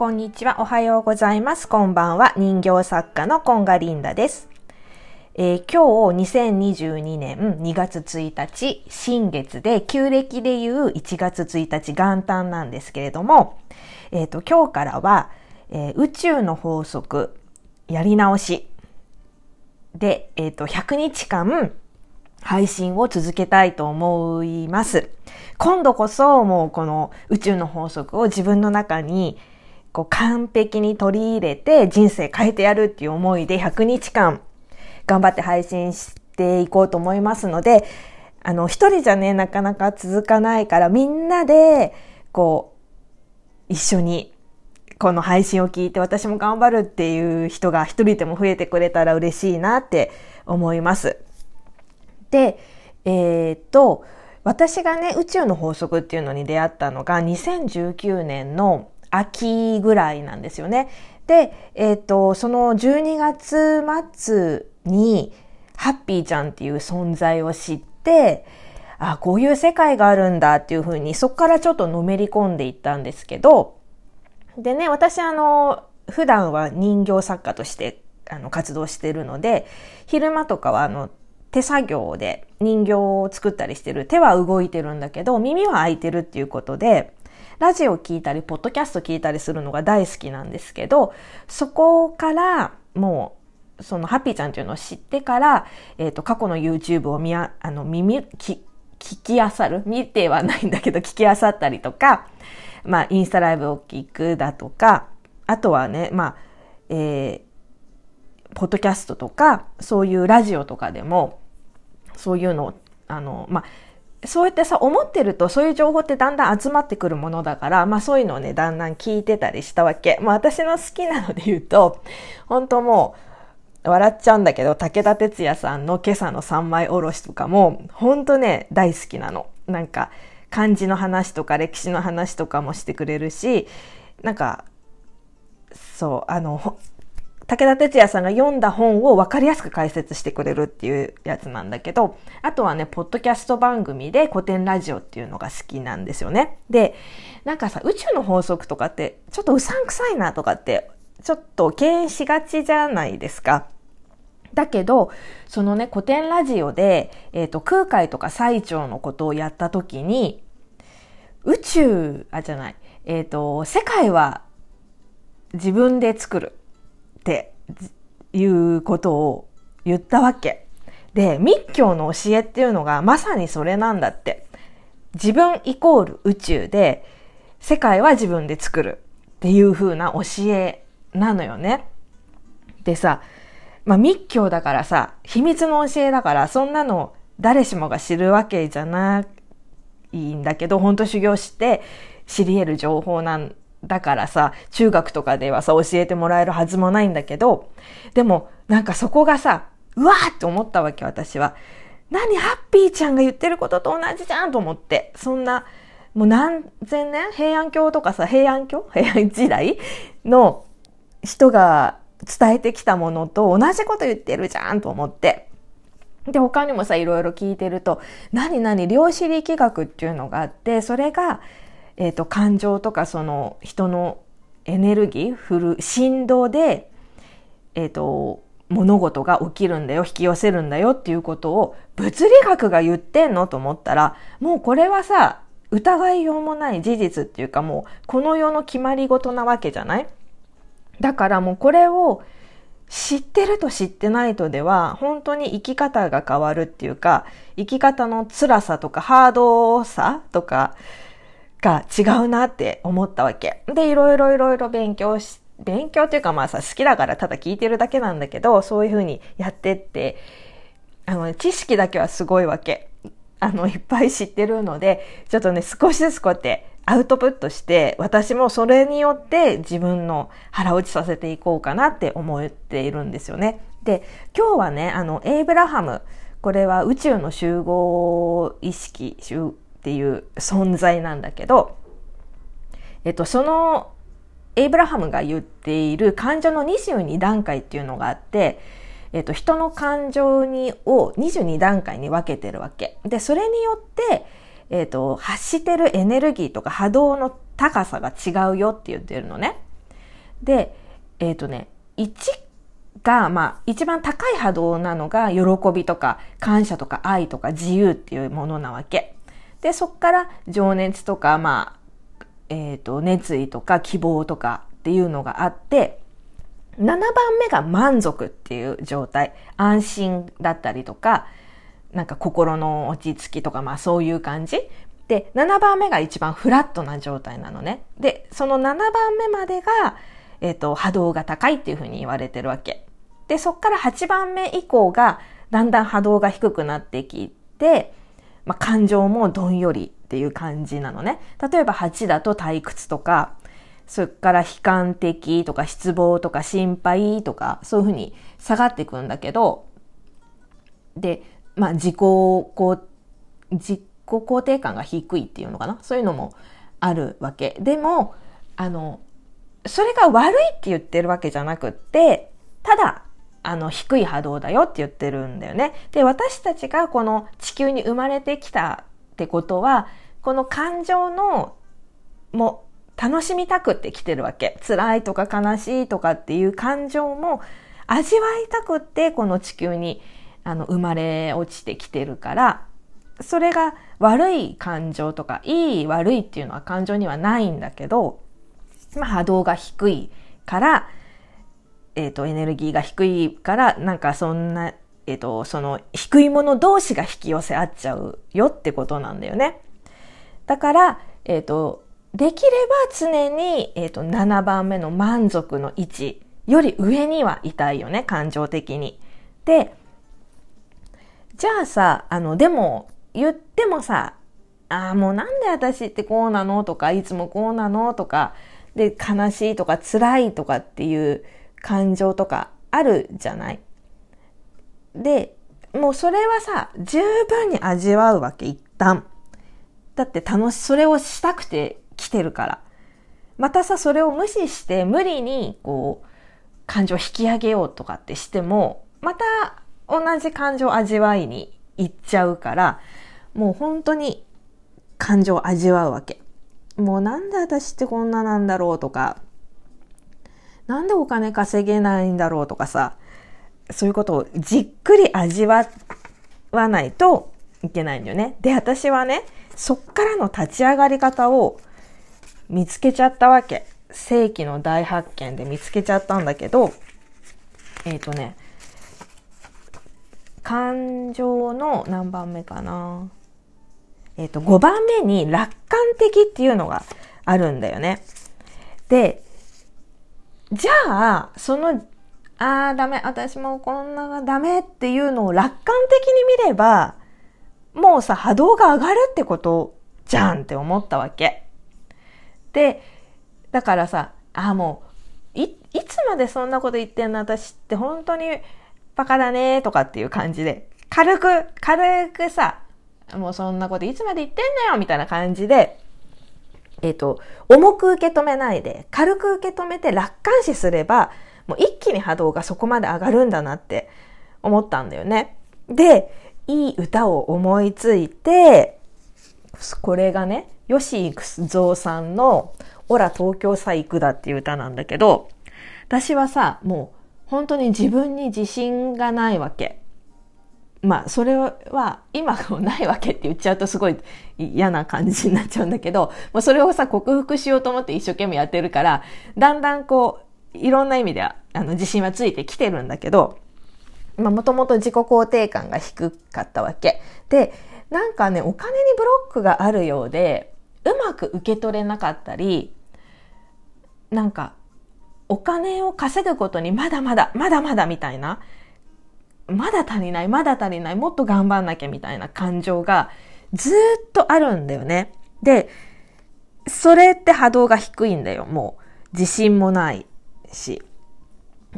こんにちは。おはようございます。こんばんは。人形作家のコンガリンダです。えー、今日2022年2月1日、新月で、旧暦でいう1月1日元旦なんですけれども、えっ、ー、と、今日からは、えー、宇宙の法則、やり直しで、えっ、と、100日間配信を続けたいと思います。今度こそもうこの宇宙の法則を自分の中にこう完璧に取り入れて人生変えてやるっていう思いで100日間頑張って配信していこうと思いますので、あの、一人じゃね、なかなか続かないからみんなで、こう、一緒にこの配信を聞いて私も頑張るっていう人が一人でも増えてくれたら嬉しいなって思います。で、えー、っと、私がね、宇宙の法則っていうのに出会ったのが2019年の秋ぐらいなんですよね。で、えっ、ー、と、その12月末に、ハッピーちゃんっていう存在を知って、あ、こういう世界があるんだっていうふうに、そこからちょっとのめり込んでいったんですけど、でね、私あの、普段は人形作家としてあの活動してるので、昼間とかはあの、手作業で人形を作ったりしてる。手は動いてるんだけど、耳は開いてるっていうことで、ラジオ聞いたり、ポッドキャスト聞いたりするのが大好きなんですけど、そこからもう、そのハッピーちゃんっていうのを知ってから、えっ、ー、と、過去の YouTube を見あ、あの、耳、聞、聞きあさる？見てはないんだけど、聞きあさったりとか、まあ、インスタライブを聞くだとか、あとはね、まあ、えー、ポッドキャストとか、そういうラジオとかでも、そういうのを、あの、まあ、そうやってさ、思ってるとそういう情報ってだんだん集まってくるものだから、まあそういうのをね、だんだん聞いてたりしたわけ。まあ私の好きなので言うと、本当もう、笑っちゃうんだけど、武田鉄矢さんの今朝の三枚おろしとかも、本当ね、大好きなの。なんか、漢字の話とか歴史の話とかもしてくれるし、なんか、そう、あの、武田鉄矢さんが読んだ本を分かりやすく解説してくれるっていうやつなんだけど、あとはね、ポッドキャスト番組で古典ラジオっていうのが好きなんですよね。で、なんかさ、宇宙の法則とかってちょっとうさんくさいなとかって、ちょっと敬遠しがちじゃないですか。だけど、そのね、古典ラジオで、えっ、ー、と、空海とか最澄のことをやった時に、宇宙、あ、じゃない、えっ、ー、と、世界は自分で作る。っていうことを言ったわけ。で、密教の教えっていうのがまさにそれなんだって。自分イコール宇宙で、世界は自分で作るっていう風な教えなのよね。でさ、まあ密教だからさ、秘密の教えだから、そんなの誰しもが知るわけじゃないんだけど、本当修行して知り得る情報なんだからさ、中学とかではさ、教えてもらえるはずもないんだけど、でも、なんかそこがさ、うわーって思ったわけ、私は。何、ハッピーちゃんが言ってることと同じじゃんと思って。そんな、もう何千年？平安京とかさ、平安京？平安時代の人が伝えてきたものと同じこと言ってるじゃんと思って。で、他にもさ、いろいろ聞いてると、何々量子力学っていうのがあって、それが、え、ー、と、感情とかその人のエネルギー、振る、振動で、えっ、ー、と、物事が起きるんだよ、引き寄せるんだよっていうことを物理学が言ってんのと思ったら、もうこれはさ、疑いようもない事実っていうかもうこの世の決まり事なわけじゃない？だからもうこれを知ってると知ってないとでは本当に生き方が変わるっていうか生き方の辛さとかハードさとかが違うなって思ったわけ。で、いろいろいろいろ勉強し、勉強っていうかまあさ、好きだからただ聞いてるだけなんだけど、そういうふうにやってって、あの、知識だけはすごいわけ。あの、いっぱい知ってるので、ちょっとね、少しずつこうやってアウトプットして、私もそれによって自分の腹落ちさせていこうかなって思っているんですよね。で、今日はね、あの、エイブラハム、これは宇宙の集合意識、っていう存在なんだけど、えっと、そのエイブラハムが言っている感情の22段階っていうのがあって、えっと、人の感情にを22段階に分けてるわけ。で、それによって、えっと、発してるエネルギーとか波動の高さが違うよって言ってるのね。で、えっ、とね、1が、まあ、一番高い波動なのが、喜びとか、感謝とか、愛とか、自由っていうものなわけ。で、そっから情熱とか、まあ、えっ、ー、と、熱意とか希望とかっていうのがあって、7番目が満足っていう状態。安心だったりとか、なんか心の落ち着きとか、まあそういう感じ。で、7番目が一番フラットな状態なのね。で、その7番目までが、えっ、ー、と、波動が高いっていうふうに言われてるわけ。で、そっから8番目以降が、だんだん波動が低くなってきて、まあ、感情もどんよりっていう感じなのね。例えば8だと退屈とか、それから悲観的とか失望とか心配とか、そういうふうに下がっていくんだけど、で、まあ自己こう、自己肯定感が低いっていうのかな？そういうのもあるわけ。でも、あの、それが悪いって言ってるわけじゃなくって、ただあの、低い波動だよって言ってるんだよね。で、私たちがこの地球に生まれてきたってことは、この感情の、も楽しみたくって来てるわけ。辛いとか悲しいとかっていう感情も味わいたくってこの地球にあの生まれ落ちてきてるから、それが悪い感情とか、いい悪いっていうのは感情にはないんだけど、まあ波動が低いから、えっ、ー、と、エネルギーが低いから、なんかそんな、えっ、ー、と、その低いもの同士が引き寄せ合っちゃうよってことなんだよね。だから、えっ、ー、と、できれば常に、えっ、と、7番目の満足の位置より上にはいたいよね、感情的に。で、じゃあさ、あの、でも、言ってもさ、ああ、もうなんで私ってこうなのとか、いつもこうなのとか、で、悲しいとか辛いとかっていう感情とかあるじゃない？で、もうそれはさ、十分に味わうわけ、一旦。だって楽し、それをしたくて来てるから。またさ、それを無視して無理に、こう、感情を引き上げようとかってしても、また同じ感情味わいに行っちゃうから、もう本当に感情を味わうわけ。もうなんで私ってこんななんだろうとか、なんでお金稼げないんだろうとかさ、そういうことをじっくり味わわないといけないんだよね。で、私はね、そっからの立ち上がり方を見つけちゃったわけ。世紀の大発見で見つけちゃったんだけど、えっ、ー、とね、感情の何番目かな。えっ、ー、と、5番目に楽観的っていうのがあるんだよね。で、じゃあ、その、ああ、ダメ、私もこんながダメっていうのを楽観的に見れば、もうさ、波動が上がるってことじゃんって思ったわけ。で、だからさ、ああ、もう、い、いつまでそんなこと言ってんの私って本当にバカだねとかっていう感じで、軽く、軽くさ、もうそんなこといつまで言ってんのよみたいな感じで、えっ、ー、と、重く受け止めないで、軽く受け止めて楽観視すれば、もう一気に波動がそこまで上がるんだなって思ったんだよね。で、いい歌を思いついて、これがね、吉幾三さんの、オラ東京さ行くだっていう歌なんだけど、私はさ、もう本当に自分に自信がないわけ。まあ、それは今もないわけって言っちゃうとすごい嫌な感じになっちゃうんだけど、もうそれをさ、克服しようと思って一生懸命やってるから、だんだんこう、いろんな意味では、あの、自信はついてきてるんだけど、まあ、もともと自己肯定感が低かったわけ。で、なんかね、お金にブロックがあるようで、うまく受け取れなかったり、なんか、お金を稼ぐことにまだまだ、まだまだみたいな、まだ足りない、まだ足りない、もっと頑張んなきゃみたいな感情がずっとあるんだよね。で、それって波動が低いんだよ。もう自信もないし、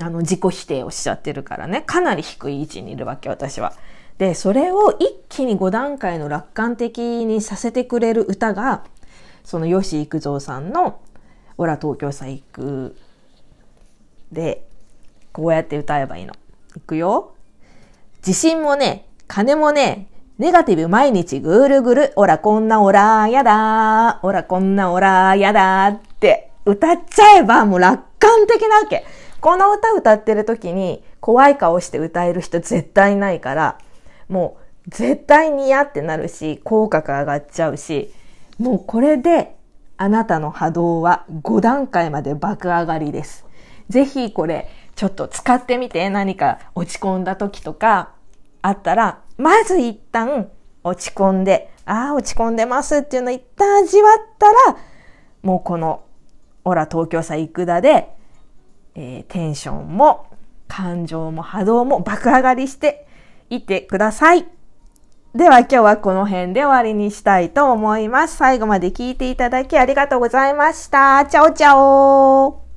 あの自己否定をしちゃってるからね。かなり低い位置にいるわけ、私は。で、それを一気に5段階の楽観的にさせてくれる歌が、その吉幾三さんの、オラ東京さ行くで、こうやって歌えばいいの。いくよ。自信もね、金もね、ネガティブ毎日ぐるぐる、おらこんなおらやだ、おらこんなおらやだって歌っちゃえばもう楽観的なわけ。この歌歌ってる時に怖い顔して歌える人絶対ないから、もう絶対に嫌ってなるし、口角上がっちゃうし、もうこれであなたの波動は5段階まで爆上がりです。ぜひこれちょっと使ってみて何か落ち込んだ時とかあったら、まず一旦落ち込んで、ああ、落ち込んでますっていうのを一旦味わったら、もうこの、オラ東京さ行くだで、えー、テンションも感情も波動も爆上がりしていてください。では今日はこの辺で終わりにしたいと思います。最後まで聞いていただきありがとうございました。チャオチャオ